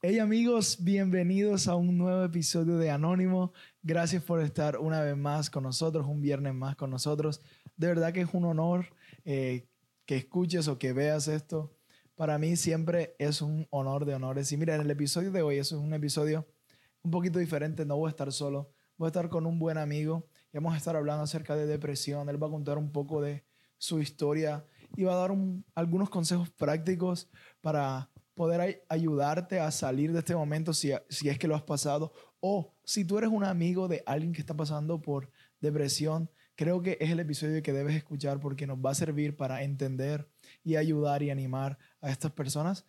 Hey amigos, bienvenidos a un nuevo episodio de Anónimo. Gracias por estar una vez más con nosotros, un viernes más con nosotros. De verdad que es un honor eh, que escuches o que veas esto. Para mí siempre es un honor de honores. Y mira, en el episodio de hoy, eso es un episodio un poquito diferente. No voy a estar solo, voy a estar con un buen amigo y vamos a estar hablando acerca de depresión. Él va a contar un poco de su historia y va a dar algunos consejos prácticos para poder ayudarte a salir de este momento si, si es que lo has pasado o si tú eres un amigo de alguien que está pasando por depresión, creo que es el episodio que debes escuchar porque nos va a servir para entender y ayudar y animar a estas personas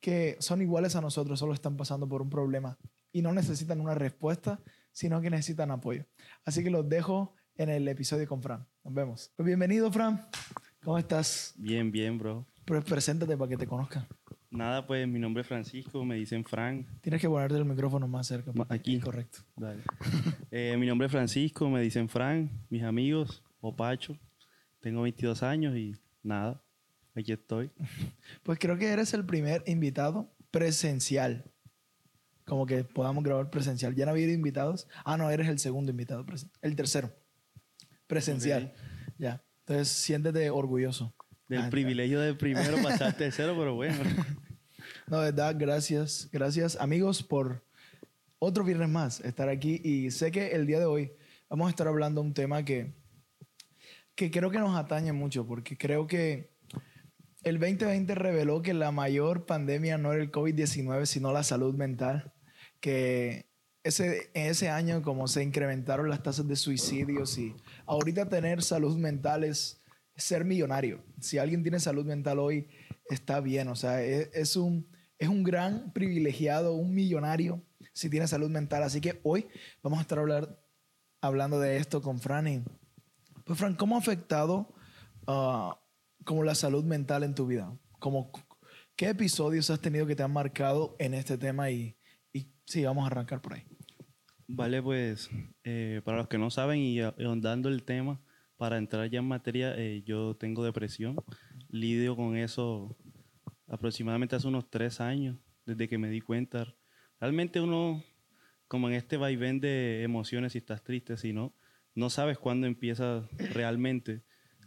que son iguales a nosotros, solo están pasando por un problema y no necesitan una respuesta, sino que necesitan apoyo. Así que los dejo en el episodio con Fran. Nos vemos. Pues bienvenido, Fran. ¿Cómo estás? Bien, bien, bro. Pues preséntate para que te conozcan. Nada, pues mi nombre es Francisco, me dicen Frank. Tienes que ponerte el micrófono más cerca. Aquí. Correcto. Dale. Eh, mi nombre es Francisco, me dicen Frank, mis amigos, o Pacho. Tengo 22 años y nada, aquí estoy. Pues creo que eres el primer invitado presencial. Como que podamos grabar presencial. ¿Ya no había invitados? Ah, no, eres el segundo invitado. El tercero. Presencial. Ya. Entonces, siéntete orgulloso. Del ah, privilegio de primero pasar tercero, pero bueno. No, de verdad, gracias. Gracias, amigos, por otro viernes más estar aquí. Y sé que el día de hoy vamos a estar hablando de un tema que, que creo que nos atañe mucho, porque creo que el 2020 reveló que la mayor pandemia no era el COVID-19, sino la salud mental. Que ese, en ese año como se incrementaron las tasas de suicidios y ahorita tener salud mental es ser millonario. Si alguien tiene salud mental hoy, está bien. O sea, es, un, es un gran privilegiado, un millonario si tiene salud mental. Así que hoy vamos a estar hablar, hablando de esto con Fran. pues Fran, ¿cómo ha afectado uh, como la salud mental en tu vida? Como, ¿Qué episodios has tenido que te han marcado en este tema? Y, y sí, vamos a arrancar por ahí. Vale, pues eh, para los que no saben y ahondando el tema, para entrar ya en materia, eh, yo tengo depresión, lidio con eso aproximadamente hace unos tres años, desde que me di cuenta. Realmente uno, como en este vaivén de emociones, si estás triste, si no, no sabes cuándo empieza realmente,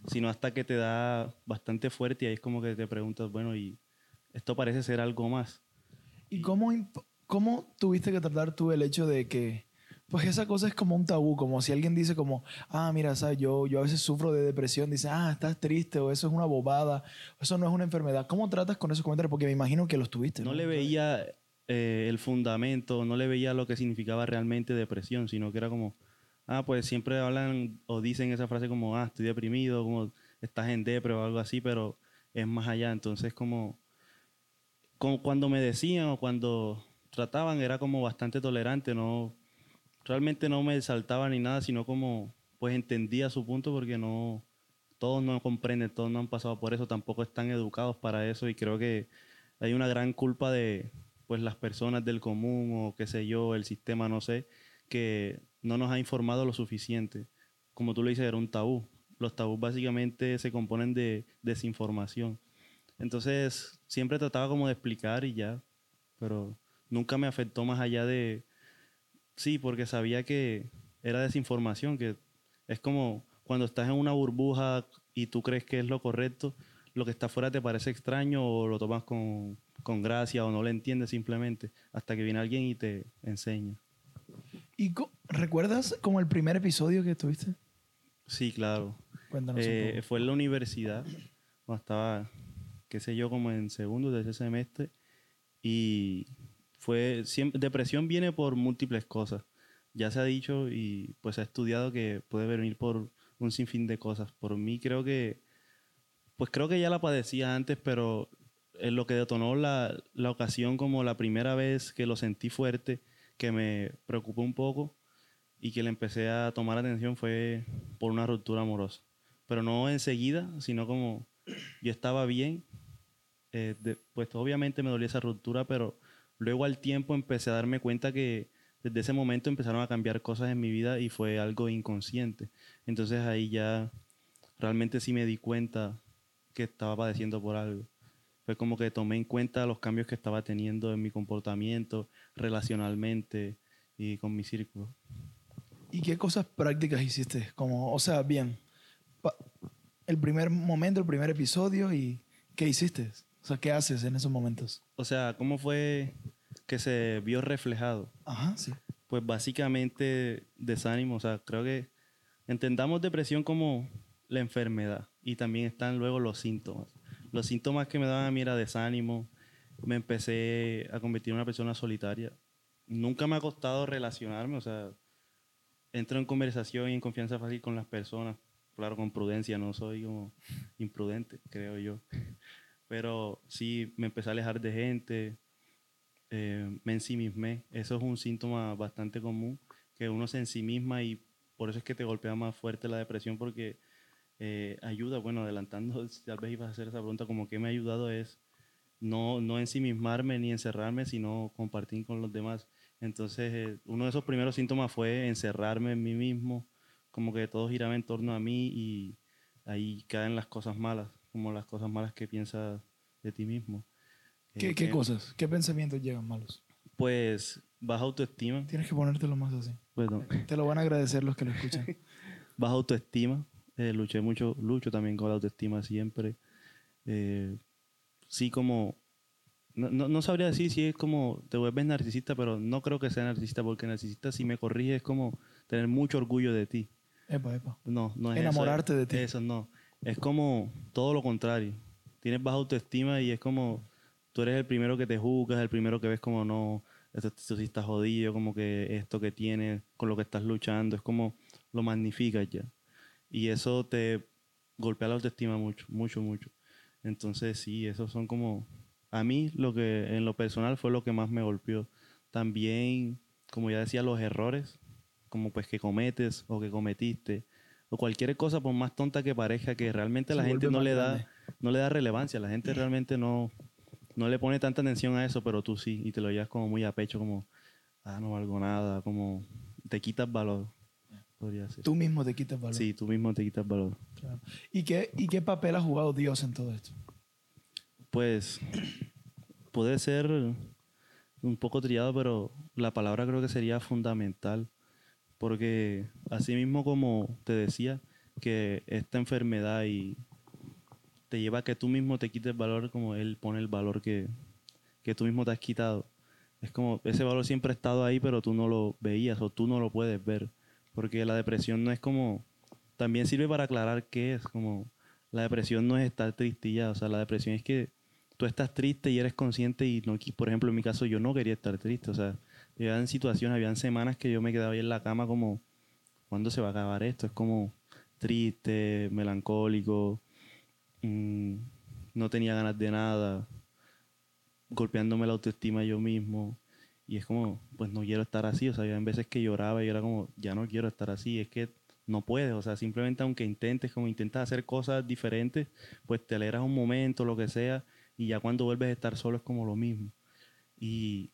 sino hasta que te da bastante fuerte y ahí es como que te preguntas, bueno, y esto parece ser algo más. ¿Y cómo, cómo tuviste que tratar tú el hecho de que pues esa cosa es como un tabú, como si alguien dice como, ah, mira, ¿sabes? Yo, yo a veces sufro de depresión, dice, ah, estás triste, o eso es una bobada, eso no es una enfermedad. ¿Cómo tratas con esos comentarios? Porque me imagino que los tuviste. No, le veía eh, el fundamento, no le veía lo que significaba realmente depresión, sino que era como, ah, pues siempre hablan o dicen esa frase como, ah, estoy deprimido, como estás en depre o algo así, pero es más allá. Entonces, como, como cuando me decían o cuando trataban, era como bastante tolerante, no realmente no me saltaba ni nada, sino como pues entendía su punto porque no todos no comprenden, todos no han pasado por eso, tampoco están educados para eso y creo que hay una gran culpa de pues las personas del común o qué sé yo, el sistema, no sé, que no nos ha informado lo suficiente. Como tú lo dices, era un tabú. Los tabús básicamente se componen de desinformación. Entonces, siempre trataba como de explicar y ya, pero nunca me afectó más allá de, Sí, porque sabía que era desinformación, que es como cuando estás en una burbuja y tú crees que es lo correcto, lo que está afuera te parece extraño o lo tomas con, gracia o no lo entiendes simplemente hasta que viene alguien y te enseña. ¿Y recuerdas como el primer episodio que tuviste? Sí, claro. Cuéntanos eh, Fue en la universidad, cuando estaba, qué sé yo, como en segundo de ese semestre y fue depresión viene por múltiples cosas. Ya se ha dicho y pues se ha estudiado que puede venir por un sinfín de cosas. Por mí creo que, pues creo que ya la padecía antes, pero en lo que detonó la, la ocasión como la primera vez que lo sentí fuerte, que me preocupó un poco y que le empecé a tomar atención fue por una ruptura amorosa. Pero no enseguida, sino como yo estaba bien, eh, pues obviamente me dolía esa ruptura, pero Luego al tiempo empecé a darme cuenta que desde ese momento empezaron a cambiar cosas en mi vida y fue algo inconsciente. Entonces ahí ya realmente sí me di cuenta que estaba padeciendo por algo. Fue como que tomé en cuenta los cambios que estaba teniendo en mi comportamiento, relacionalmente y con mi círculo. ¿Y qué cosas prácticas hiciste? Como, o sea, bien, el primer momento, el primer episodio y ¿qué hiciste? O sea, ¿qué haces en esos momentos? O sea, ¿cómo fue que se vio reflejado? Ajá, sí. Pues básicamente desánimo, o sea, creo que entendamos depresión como la enfermedad y también están luego los síntomas. Los síntomas que me daban a mí era desánimo, me empecé a convertir en una persona solitaria. Nunca me ha costado relacionarme, o sea, entro en conversación y en confianza fácil con las personas, claro, con prudencia, no soy como imprudente, creo yo. Pero sí, me empecé a alejar de gente, eh, me ensimismé. Eso es un síntoma bastante común, que uno se ensimisma y por eso es que te golpea más fuerte la depresión, porque eh, ayuda, bueno, adelantando, tal vez ibas a hacer esa pregunta, como que me ha ayudado es no, no ensimismarme ni encerrarme, sino compartir con los demás. Entonces, eh, uno de esos primeros síntomas fue encerrarme en mí mismo, como que todo giraba en torno a mí y ahí caen las cosas malas, como las cosas malas que piensas de ti mismo. ¿Qué, eh, cosas? ¿Qué pensamientos llegan malos? Pues baja autoestima. Tienes que ponértelo más así. Te lo van a agradecer los que lo escuchan. baja autoestima. Eh, luché mucho, lucho también con la autoestima siempre. Eh, sí, como. No, no, sabría decir si es como te vuelves narcisista, pero no creo que sea narcisista, porque narcisista, si me corrige, es como tener mucho orgullo de ti. Epa, epa. No, no es Enamorarte de ti. Eso no. Es como todo lo contrario. Tienes baja autoestima y es como tú eres el primero que te juzgas, el primero que ves como no, esto, sí está jodido, como que esto que tienes, con lo que estás luchando, es como lo magnificas ya. Y eso te golpea la autoestima mucho, mucho, mucho. Entonces sí, esos son como, a mí lo que en lo personal fue lo que más me golpeó. También, como ya decía, los errores como pues que cometes o que cometiste o cualquier cosa por más tonta que parezca que realmente la gente no le da no le da relevancia la gente realmente no no le pone tanta atención a eso pero tú sí y te lo llevas como muy a pecho como ah no valgo nada como te quitas valor podría ser. Tú mismo te quitas valor. Sí tú mismo te quitas valor. Y qué y qué papel ha jugado Dios en todo esto pues puede ser un poco triado pero la palabra creo que sería fundamental porque así mismo como te decía, que esta enfermedad y te lleva a que tú mismo te quites valor como Él pone el valor que, que tú mismo te has quitado. Es como ese valor siempre ha estado ahí, pero tú no lo veías o tú no lo puedes ver. Porque la depresión no es como... También sirve para aclarar qué es. Como la depresión no es estar triste ya. O sea, la depresión es que tú estás triste y eres consciente y no... Por ejemplo, en mi caso yo no quería estar triste. O sea, en situaciones, habían semanas que yo me quedaba ahí en la cama como, ¿cuándo se va a acabar esto? Es como triste, melancólico, no tenía ganas de nada, golpeándome la autoestima yo mismo. Y es como, pues no quiero estar así. O sea, había veces que lloraba y era como, ya no quiero estar así. Es que no puedes. O sea, simplemente aunque intentes, como intentas hacer cosas diferentes, pues te alegras un momento, lo que sea. Y ya cuando vuelves a estar solo es como lo mismo. Y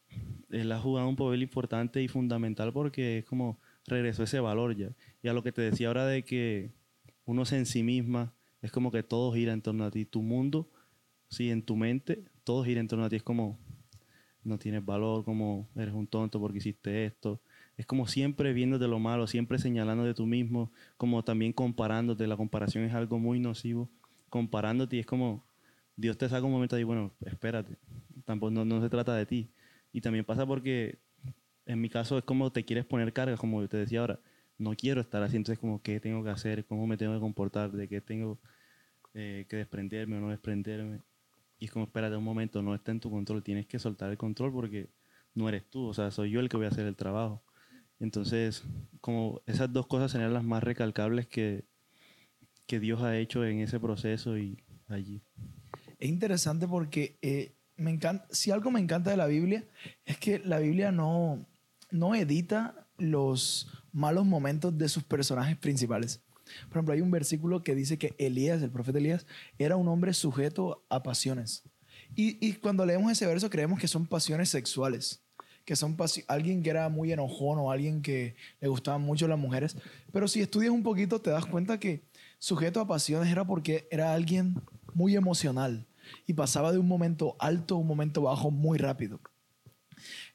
él ha jugado un papel importante y fundamental porque es como regresó ese valor ya. Y a lo que te decía ahora de que uno se en sí misma, es como que todo gira en torno a ti. Tu mundo, sí, en tu mente, todo gira en torno a ti. Es como, no tienes valor, como eres un tonto porque hiciste esto. Es como siempre viéndote lo malo, siempre señalando de tú mismo, como también comparándote. La comparación es algo muy nocivo. Comparándote es como, Dios te saca un momento y bueno, espérate, tampoco no, se trata de ti. Y también pasa porque en mi caso es como te quieres poner cargas, como te decía ahora, no quiero estar así, entonces como qué tengo que hacer, cómo me tengo que comportar, de qué tengo eh, que desprenderme o no desprenderme. Y es como, espérate un momento, no está en tu control, tienes que soltar el control porque no eres tú, o sea, soy yo el que voy a hacer el trabajo. Entonces, como esas dos cosas serían las más recalcables que, que Dios ha hecho en ese proceso y allí. Es interesante porque eh, me encanta, si algo me encanta de la Biblia es que la Biblia no, no edita los malos momentos de sus personajes principales. Por ejemplo, hay un versículo que dice que Elías, el profeta Elías, era un hombre sujeto a pasiones. Y, y cuando leemos ese verso creemos que son pasiones sexuales, que son alguien que era muy enojón o alguien que le gustaban mucho las mujeres. Pero si estudias un poquito te das cuenta que sujeto a pasiones era porque era alguien muy emocional y pasaba de un momento alto a un momento bajo muy rápido.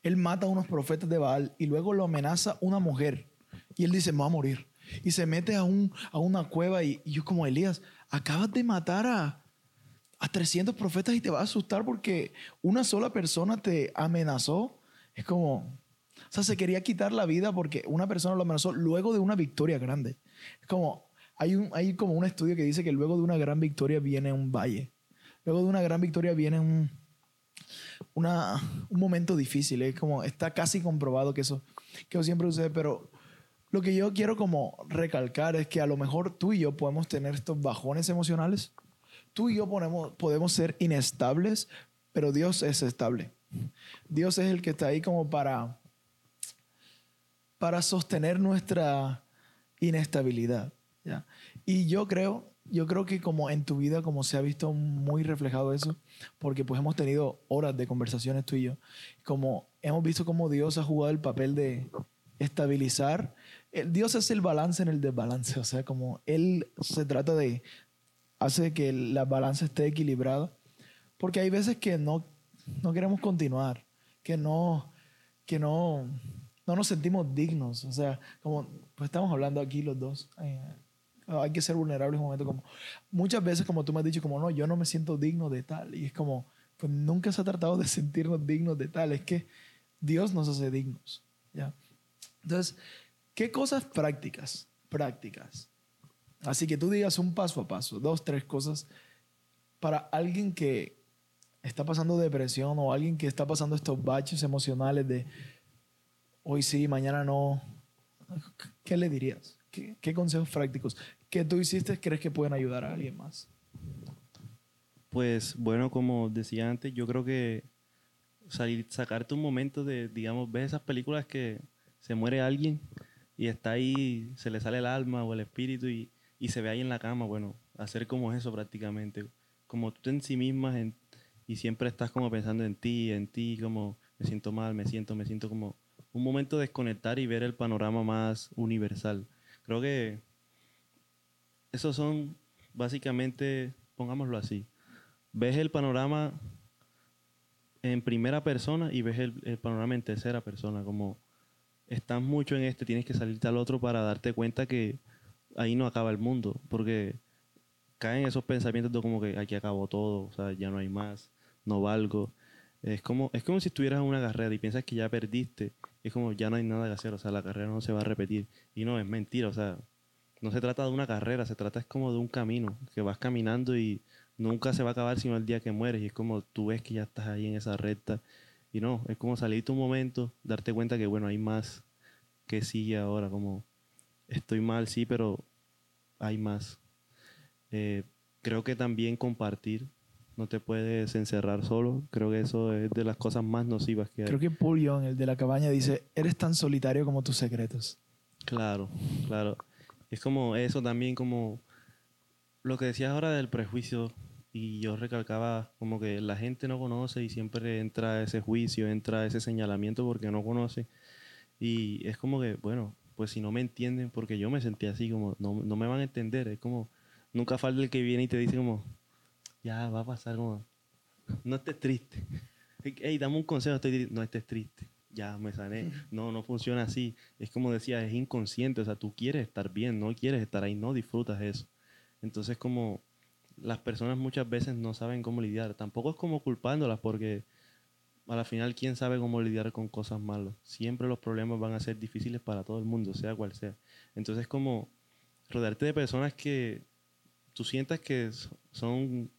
Él mata a unos profetas de Baal y luego lo amenaza una mujer. Y él dice, me va a morir. Y se mete a, un, a una cueva y, y yo como Elías, acabas de matar a, a 300 profetas y te va a asustar porque una sola persona te amenazó. Es como, o sea, se quería quitar la vida porque una persona lo amenazó luego de una victoria grande. Es como, hay, un, hay como un estudio que dice que luego de una gran victoria viene un valle. Luego de una gran victoria viene un, una, un momento difícil. Es como, está casi comprobado que eso, que eso siempre sucede, pero lo que yo quiero como recalcar es que a lo mejor tú y yo podemos tener estos bajones emocionales. Tú y yo podemos, podemos ser inestables, pero Dios es estable. Dios es el que está ahí como para, para sostener nuestra inestabilidad. ¿ya? Y yo creo, yo creo que como en tu vida, como se ha visto muy reflejado eso, porque pues hemos tenido horas de conversaciones tú y yo, como hemos visto cómo Dios ha jugado el papel de estabilizar. Dios es el balance en el desbalance, o sea, como Él se trata de, hace que la balanza esté equilibrada, porque hay veces que no, no queremos continuar, que no, que no, no nos sentimos dignos, o sea, como pues estamos hablando aquí los dos, eh, hay que ser vulnerables un momento como muchas veces como tú me has dicho como no yo no me siento digno de tal y es como pues nunca se ha tratado de sentirnos dignos de tal es que Dios nos hace dignos ya entonces qué cosas prácticas prácticas. Así que tú digas un paso a paso dos tres cosas para alguien que está pasando depresión o alguien que está pasando estos baches emocionales de hoy sí mañana no qué le dirías ¿Qué, consejos prácticos que tú hiciste crees que pueden ayudar a alguien más? Pues bueno, como decía antes, yo creo que salir, sacarte un momento de, digamos, ves esas películas que se muere alguien y está ahí, se le sale el alma o el espíritu y, y se ve ahí en la cama, bueno, hacer como eso prácticamente, como tú en sí misma y siempre estás como pensando en ti, en ti, como me siento mal, me siento, me siento como un momento de desconectar y ver el panorama más universal. Creo que esos son básicamente, pongámoslo así, ves el panorama en primera persona y ves el, panorama en tercera persona, como estás mucho en este, tienes que salirte al otro para darte cuenta que ahí no acaba el mundo, porque caen esos pensamientos de como que aquí acabó todo, o sea, ya no hay más, no valgo. Es como, es como si estuvieras en una carrera y piensas que ya perdiste es como ya no hay nada que hacer, o sea, la carrera no se va a repetir. Y no, es mentira, o sea, no se trata de una carrera, se trata es como de un camino, que vas caminando y nunca se va a acabar sino el día que mueres. Y es como tú ves que ya estás ahí en esa recta. Y no, es como salirte un momento, darte cuenta que, bueno, hay más que sigue ahora, como estoy mal, sí, pero hay más. Eh, creo que también compartir, no te puedes encerrar solo. Creo que eso es de las cosas más nocivas que hay. Creo que Paul Young, el de la cabaña, dice, eres tan solitario como tus secretos. Claro, claro. Es como eso también, como lo que decías ahora del prejuicio, y yo recalcaba como que la gente no conoce y siempre entra ese juicio, entra ese señalamiento porque no conoce. Y es como que, bueno, pues si no me entienden, porque yo me sentí así, como no, no me van a entender. Es como, nunca falta el que viene y te dice como, ya va a pasar como, no estés triste. Hey, dame un consejo, estoy no estés triste. Ya me sané. No, no funciona así. Es como decía, es inconsciente. O sea, tú quieres estar bien, no quieres estar ahí, no disfrutas eso. Entonces, como las personas muchas veces no saben cómo lidiar. Tampoco es como culpándolas porque a la final, ¿quién sabe cómo lidiar con cosas malas? Siempre los problemas van a ser difíciles para todo el mundo, sea cual sea. Entonces, como rodearte de personas que tú sientas que son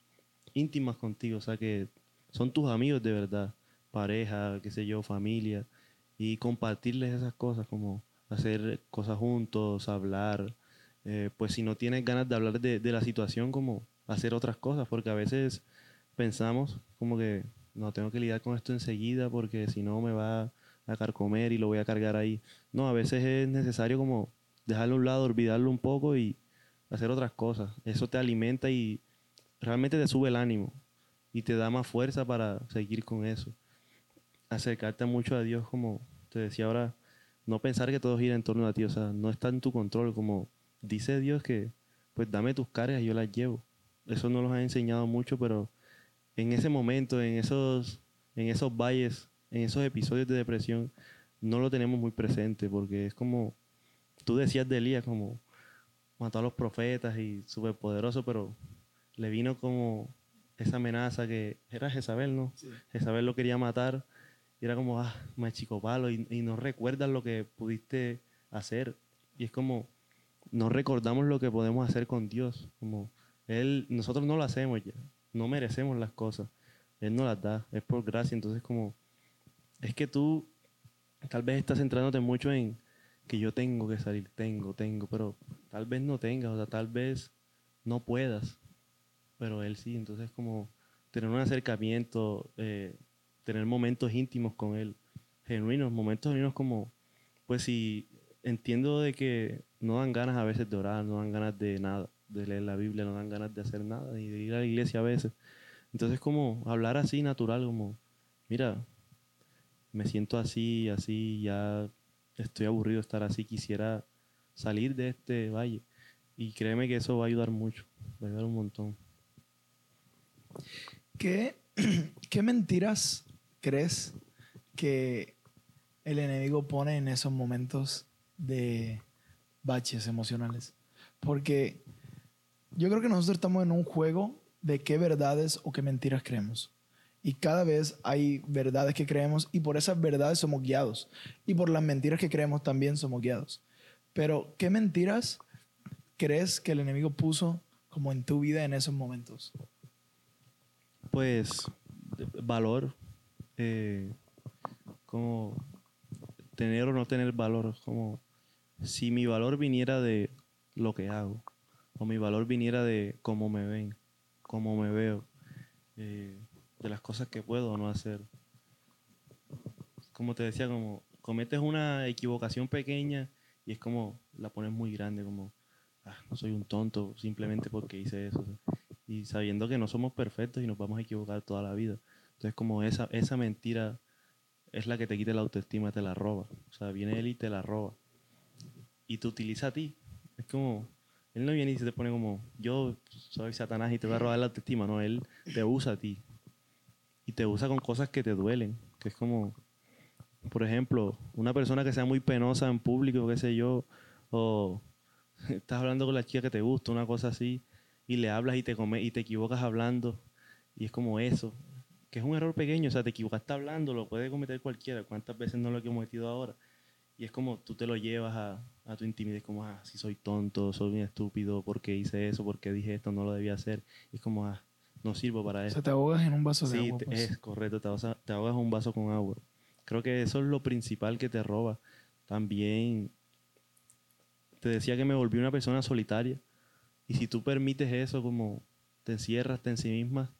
íntimas contigo, o sea, que son tus amigos de verdad, pareja, qué sé yo, familia, y compartirles esas cosas, como hacer cosas juntos, hablar, eh, pues si no tienes ganas de hablar de, la situación, como hacer otras cosas, porque a veces pensamos como que no tengo que lidiar con esto enseguida porque si no me va a carcomer y lo voy a cargar ahí. No, a veces es necesario como dejarlo a un lado, olvidarlo un poco y hacer otras cosas. Eso te alimenta y realmente te sube el ánimo y te da más fuerza para seguir con eso. Acercarte mucho a Dios, como te decía ahora, no pensar que todo gira en torno a ti, o sea, no está en tu control, como dice Dios que, pues dame tus cargas y yo las llevo. Eso no los ha enseñado mucho, pero en ese momento, en esos, en esos valles, en esos episodios de depresión, no lo tenemos muy presente porque es como, tú decías de Elías, como mató a los profetas y súper poderoso, pero le vino como esa amenaza que era Jezabel, ¿no? Jezabel lo quería matar y era como, ah, me chico palo y, y no recuerdas lo que pudiste hacer. Y es como, no recordamos lo que podemos hacer con Dios. Como, Él, nosotros no lo hacemos ya, no merecemos las cosas. Él nos las da, es por gracia. Entonces, como, es que tú tal vez estás centrándote mucho en que yo tengo que salir, tengo, tengo, pero tal vez no tengas, o sea, tal vez no puedas, pero Él sí. Entonces, como tener un acercamiento, eh, tener momentos íntimos con Él, genuinos, momentos genuinos como, pues si entiendo de que no dan ganas a veces de orar, no dan ganas de nada, de leer la Biblia, no dan ganas de hacer nada, ni de ir a la iglesia a veces. Entonces como hablar así natural, como, mira, me siento así, así, ya estoy aburrido de estar así, quisiera salir de este valle. Y créeme que eso va a ayudar mucho, va a ayudar un montón. ¿Qué, qué mentiras crees que el enemigo pone en esos momentos de baches emocionales? Porque yo creo que nosotros estamos en un juego de qué verdades o qué mentiras creemos. Y cada vez hay verdades que creemos y por esas verdades somos guiados. Y por las mentiras que creemos también somos guiados. Pero, ¿qué mentiras crees que el enemigo puso como en tu vida en esos momentos? Pues valor, eh, como tener o no tener valor, como si mi valor viniera de lo que hago, o mi valor viniera de cómo me ven, cómo me veo, eh, de las cosas que puedo o no hacer. Como te decía, como cometes una equivocación pequeña y es como la pones muy grande, como ah, no soy un tonto simplemente porque hice eso. Y sabiendo que no somos perfectos y nos vamos a equivocar toda la vida. Entonces como esa, esa mentira es la que te quita la autoestima, te la roba. O sea, viene él y te la roba. Y te utiliza a ti. Es como, él no viene y se te pone como, yo soy Satanás y te voy a robar la autoestima. No, él te usa a ti y te usa con cosas que te duelen, que es como, por ejemplo, una persona que sea muy penosa en público, qué sé yo, o estás hablando con la chica que te gusta, una cosa así, y le hablas y te, come, y te equivocas hablando, y es como eso, que es un error pequeño, o sea, te equivocaste hablando, lo puede cometer cualquiera, ¿cuántas veces no lo he cometido ahora? Y es como tú te lo llevas a, a tu intimidad, como, ah, si soy tonto, soy bien estúpido, porque hice eso, porque dije esto, no lo debía hacer. Y es como, ah, no sirvo para eso. O sea, te ahogas en un vaso de agua. Sí, pues. es correcto, te ahogas, te ahogas en un vaso con agua. Creo que eso es lo principal que te roba. También te decía que me volví una persona solitaria. Y si tú permites eso, como te encierras en sí misma,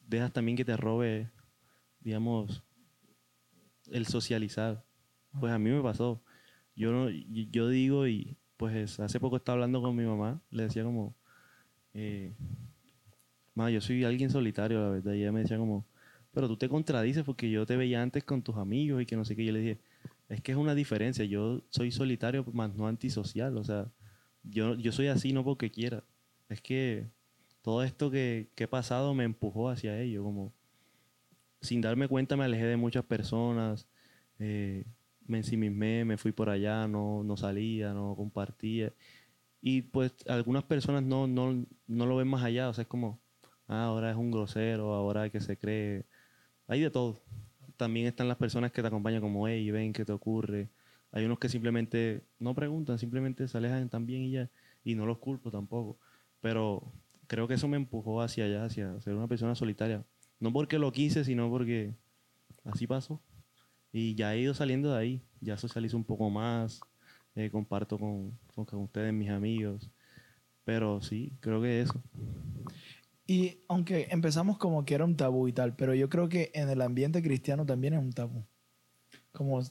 dejas también que te robe, digamos, el socializar. Pues a mí me pasó. Yo, no, yo digo, y pues hace poco estaba hablando con mi mamá, le decía como, eh, yo soy alguien solitario, la verdad. Y ella me decía como, pero tú te contradices porque yo te veía antes con tus amigos y que no sé qué. Yo le dije, es que es una diferencia. Yo soy solitario, más no antisocial. O sea, yo, yo soy así no porque quiera. Es que todo esto que, que he pasado me empujó hacia ello. Como sin darme cuenta me alejé de muchas personas. Eh, me ensimismé, me fui por allá, no, no salía, no compartía. Y pues algunas personas no, no, no lo ven más allá. O sea, es como, ah, ahora es un grosero, ahora que se cree. Hay de todo. También están las personas que te acompañan como, hey, ven, ¿qué te ocurre? Hay unos que simplemente no preguntan, simplemente se alejan también y ya. Y no los culpo tampoco. Pero creo que eso me empujó hacia allá, hacia ser una persona solitaria. No porque lo quise, sino porque así pasó. Y ya he ido saliendo de ahí. Ya socializo un poco más. Eh, comparto con, con ustedes, mis amigos. Pero sí, creo que eso. Y aunque empezamos como que era un tabú y tal, pero yo creo que en el ambiente cristiano también es un tabú. Como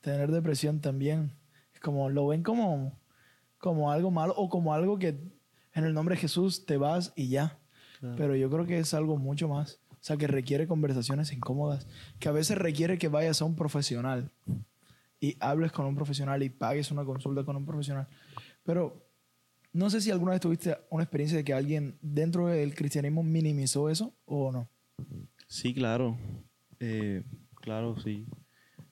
tener depresión también. Es como lo ven como, como algo malo o como algo que en el nombre de Jesús te vas y ya. Pero yo creo que es algo mucho más. O sea, que requiere conversaciones incómodas, que a veces requiere que vayas a un profesional y hables con un profesional y pagues una consulta con un profesional. Pero no sé si alguna vez tuviste una experiencia de que alguien dentro del cristianismo minimizó eso o no. Sí, claro. Eh, claro, sí.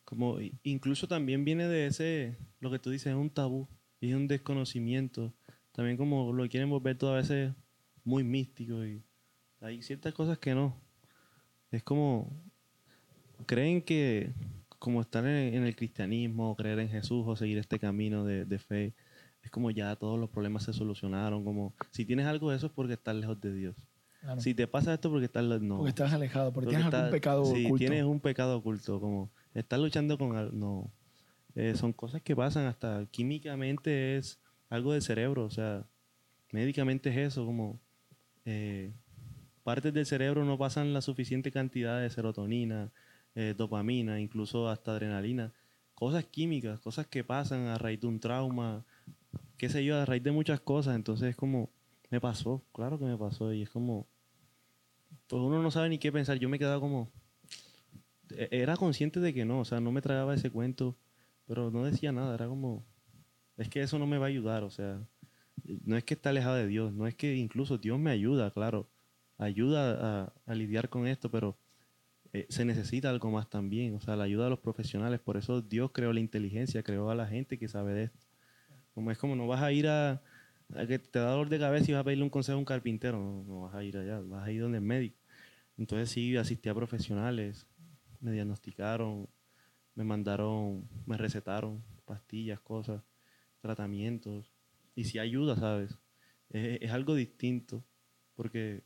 Como incluso también viene de ese, lo que tú dices, es un tabú y es un desconocimiento. También como lo quieren volver todo a veces muy místico y hay ciertas cosas que no. Es como, creen que como estar en, el cristianismo, creer en Jesús o seguir este camino de, fe, es como ya todos los problemas se solucionaron. Como si tienes algo de eso es porque estás lejos de Dios. Si te pasa esto porque estás no. Porque estás alejado, porque, tienes algún pecado oculto. Sí, tienes un pecado oculto, como estás luchando con no. Eh, son cosas que pasan hasta químicamente es algo del cerebro, o sea, médicamente es eso, como eh, partes del cerebro no pasan la suficiente cantidad de serotonina, eh, dopamina, incluso hasta adrenalina, cosas químicas, cosas que pasan a raíz de un trauma, qué sé yo, a raíz de muchas cosas, entonces es como, me pasó, claro que me pasó, y es como, pues uno no sabe ni qué pensar, yo me quedaba como, e-, era consciente de que no, o sea, no me tragaba ese cuento, pero no decía nada, era como, es que eso no me va a ayudar, o sea, no es que está alejado de Dios, no es que incluso Dios me ayuda, claro, ayuda a, lidiar con esto, pero eh, se necesita algo más también, o sea, la ayuda de los profesionales, por eso Dios creó la inteligencia, creó a la gente que sabe de esto. Como es como no vas a ir a, que te da dolor de cabeza y vas a pedirle un consejo a un carpintero, no, no vas a ir allá, vas a ir donde el médico. Entonces sí, asistí a profesionales, me diagnosticaron, me mandaron, me recetaron pastillas, cosas, tratamientos. Y si ayuda, ¿sabes? Es, algo distinto, porque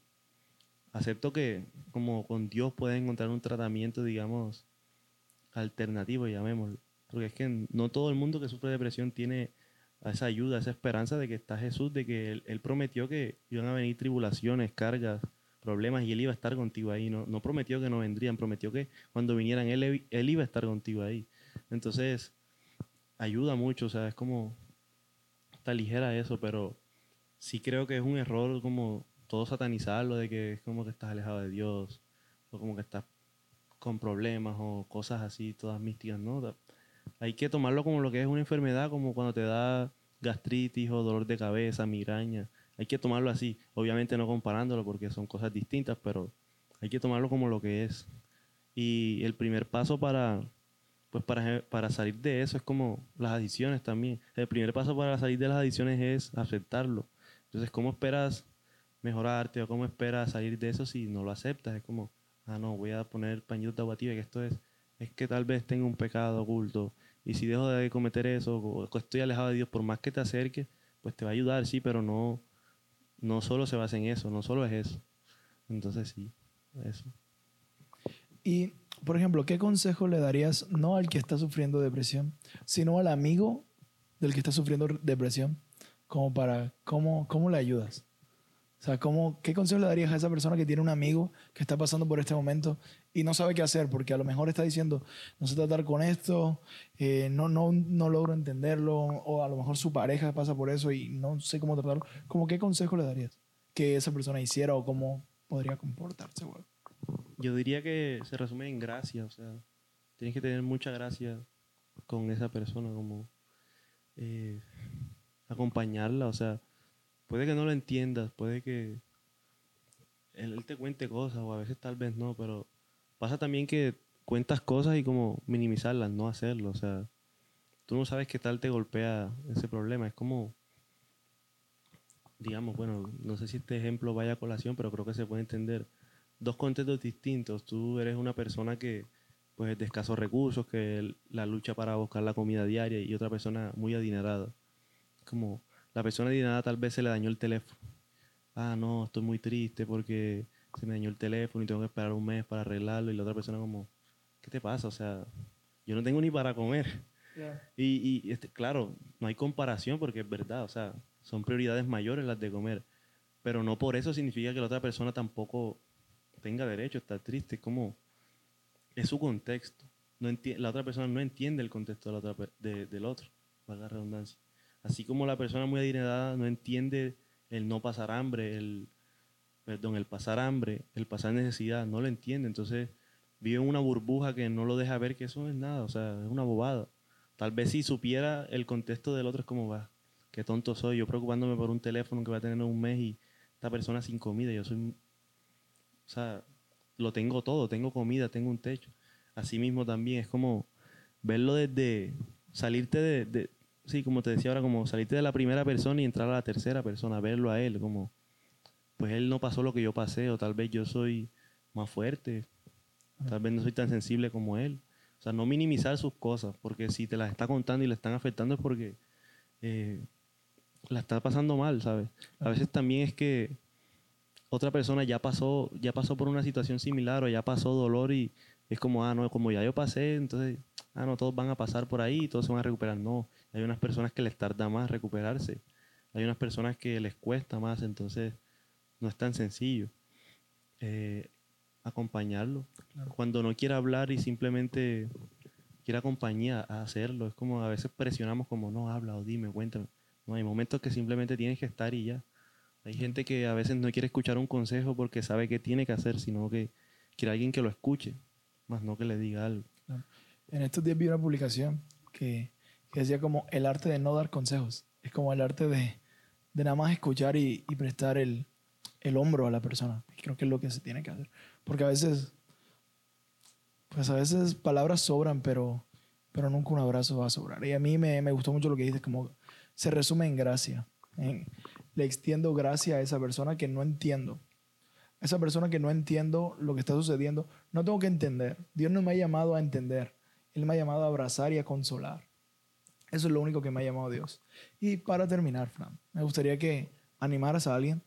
acepto que como con Dios puedes encontrar un tratamiento, digamos, alternativo, llamémoslo. Porque es que no todo el mundo que sufre depresión tiene esa ayuda, esa esperanza de que está Jesús, de que Él, él prometió que iban a venir tribulaciones, cargas, problemas y Él iba a estar contigo ahí. No, no prometió que no vendrían, prometió que cuando vinieran Él, él iba a estar contigo ahí. Entonces, ayuda mucho, o sea, es como, está ligera eso, pero sí creo que es un error como todo satanizarlo de que es como que estás alejado de Dios o como que estás con problemas o cosas así, todas místicas, ¿no? Hay que tomarlo como lo que es una enfermedad, como cuando te da gastritis o dolor de cabeza, migraña hay que tomarlo así. Obviamente no comparándolo porque son cosas distintas, pero hay que tomarlo como lo que es. Y el primer paso para, pues para, para salir de eso es como las adiciones también. El primer paso para salir de las adiciones es aceptarlo. Entonces, ¿cómo esperas mejorarte o cómo esperas salir de eso si no lo aceptas? Es como, ah, no, voy a poner pañitos de agua que esto es, es que tal vez tenga un pecado oculto. Y si dejo de cometer eso, estoy alejado de Dios, por más que te acerques, pues te va a ayudar, sí, pero no, no solo se basa en eso, no solo es eso. Entonces sí, eso. Y, por ejemplo, ¿qué consejo le darías no al que está sufriendo depresión, sino al amigo del que está sufriendo depresión? Como para, ¿cómo, cómo le ayudas? Sea, ¿cómo, ¿qué consejo le darías a esa persona que tiene un amigo que está pasando por este momento y no sabe qué hacer? Porque a lo mejor está diciendo, no sé tratar con esto, eh, no, no, no logro entenderlo, o a lo mejor su pareja pasa por eso y no sé cómo tratarlo. ¿Cómo qué consejo le darías que esa persona hiciera o cómo podría comportarse? Yo diría que se resume en gracia, o sea, tienes que tener mucha gracia con esa persona, como eh, acompañarla, o sea, puede que no lo entiendas, puede que él, te cuente cosas o a veces tal vez no, pero pasa también que cuentas cosas y como minimizarlas, no hacerlo, o sea, tú no sabes qué tal te golpea ese problema, es como, digamos, bueno, no sé si este ejemplo vaya a colación, pero creo que se puede entender, dos contextos distintos, tú eres una persona que pues es de escasos recursos, que la lucha para buscar la comida diaria y otra persona muy adinerada. Como la persona nada tal vez se le dañó el teléfono. Ah, no, estoy muy triste porque se me dañó el teléfono y tengo que esperar un mes para arreglarlo. Y la otra persona como, ¿qué te pasa? O sea, yo no tengo ni para comer. Y, y este, claro, no hay comparación porque es verdad, o sea, son prioridades mayores las de comer. Pero no por eso significa que la otra persona tampoco tenga derecho a estar triste. Es como, es su contexto. No la otra persona no entiende el contexto de la otra, del otro, valga la redundancia. Así como la persona muy adinerada no entiende el no pasar hambre, el, perdón, el pasar hambre, el pasar necesidad, no lo entiende. Entonces vive en una burbuja que no lo deja ver que eso no es nada, o sea, es una bobada. Tal vez si supiera el contexto del otro es como, va, qué tonto soy, yo preocupándome por un teléfono que va a tener un mes y esta persona sin comida, yo soy, o sea, lo tengo todo, tengo comida, tengo un techo. Así mismo también es como verlo desde salirte de, de, sí, como te decía ahora, como salirte de la primera persona y entrar a la tercera persona, verlo a él, como, pues él no pasó lo que yo pasé, o tal vez yo soy más fuerte, tal vez no soy tan sensible como él. O sea, no minimizar sus cosas, porque si te las está contando y le están afectando es porque eh, la está pasando mal, ¿sabes? A veces también es que otra persona ya pasó, ya pasó por una situación similar o ya pasó dolor y es como, ah, no, como ya yo pasé, entonces, ah, no, todos van a pasar por ahí y todos se van a recuperar. No, hay unas personas que les tarda más recuperarse. Hay unas personas que les cuesta más, entonces no es tan sencillo. Eh, acompañarlo. Cuando no quiere hablar y simplemente quiere acompañar a hacerlo, es como a veces presionamos como, no, habla o dime, cuéntame. No, hay momentos que simplemente tienes que estar y ya. Hay gente que a veces no quiere escuchar un consejo porque sabe que tiene que hacer, sino que quiere alguien que lo escuche, más no que le diga algo. En estos días vi una publicación que, decía como el arte de no dar consejos. Es como el arte de, de nada más escuchar y, y prestar el, el, hombro a la persona. Creo que es lo que se tiene que hacer. Porque a veces, pues a veces palabras sobran, pero, pero nunca un abrazo va a sobrar. Y a mí me, me gustó mucho lo que dices, como se resume en gracia. le extiendo gracia a esa persona que no entiendo. esa persona que no entiendo lo que está sucediendo, no tengo que entender. Dios no me ha llamado a entender. Él me ha llamado a abrazar y a consolar. Eso es lo único que me ha llamado Dios. Y para terminar, Fran, me gustaría que animaras a alguien,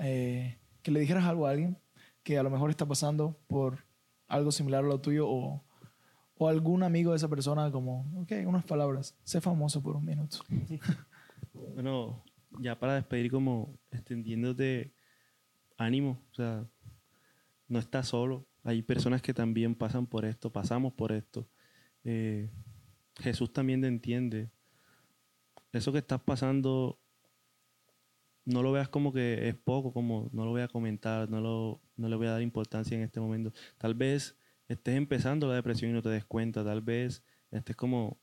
eh, que le dijeras algo a alguien que a lo mejor está pasando por algo similar a lo tuyo o, o algún amigo de esa persona como, ok, unas palabras, sé famoso por un minuto. bueno, ya para despedir como extendiéndote ánimo, o sea, no estás solo, hay personas que también pasan por esto, pasamos por esto. Eh, Jesús también te entiende. Eso que estás pasando, no lo veas como que es poco, como no lo voy a comentar, no, lo, no le voy a dar importancia en este momento. Tal vez estés empezando la depresión y no te des cuenta, tal vez estés como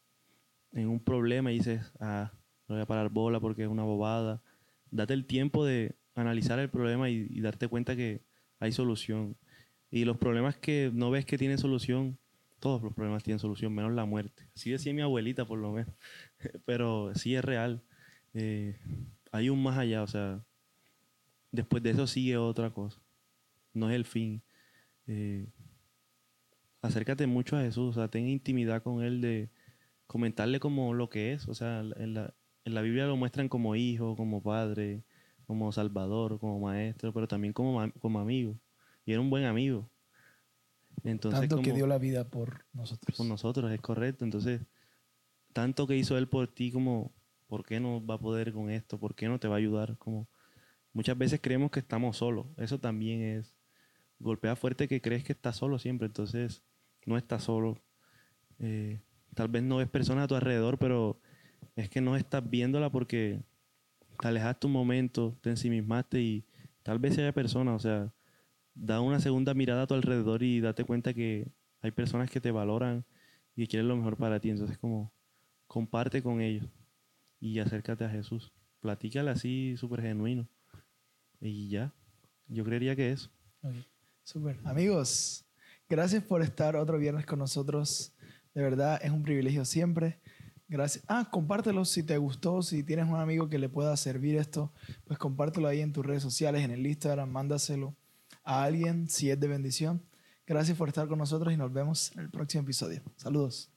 en un problema y dices, ah, no voy a parar bola porque es una bobada. Date el tiempo de analizar el problema y, y darte cuenta que hay solución. Y los problemas que no ves que tienen solución, todos los problemas tienen solución, menos la muerte. Así decía mi abuelita, por lo menos. Pero sí es real. Eh, hay un más allá, o sea, después de eso sigue otra cosa. No es el fin. Eh, acércate mucho a Jesús, o sea, ten intimidad con Él de comentarle como lo que es. O sea, en la, en la Biblia lo muestran como hijo, como padre, como salvador, como maestro, pero también como, como amigo. Y era un buen amigo. Entonces, tanto que dio la vida por nosotros. Por nosotros, es correcto. Entonces, tanto que hizo Él por ti como, ¿por qué no va a poder con esto? ¿Por qué no te va a ayudar? Como muchas veces creemos que estamos solos. Eso también es golpea fuerte que crees que estás solo siempre. Entonces, no estás solo. Eh, tal vez no ves personas a tu alrededor, pero es que no estás viéndola porque te alejaste un momento, te ensimismaste y tal vez haya personas, o sea, da una segunda mirada a tu alrededor y date cuenta que hay personas que te valoran y quieren lo mejor para ti. Entonces, como comparte con ellos y acércate a Jesús. Platícale así súper genuino. Y ya, yo creería que. Súper. Amigos, gracias por estar otro viernes con nosotros. De verdad, es un privilegio siempre. Gracias. Ah, compártelo si te gustó, si tienes un amigo que le pueda servir esto, pues compártelo ahí en tus redes sociales, en el Instagram, mándaselo a alguien si es de bendición. Gracias por estar con nosotros y nos vemos en el próximo episodio. Saludos.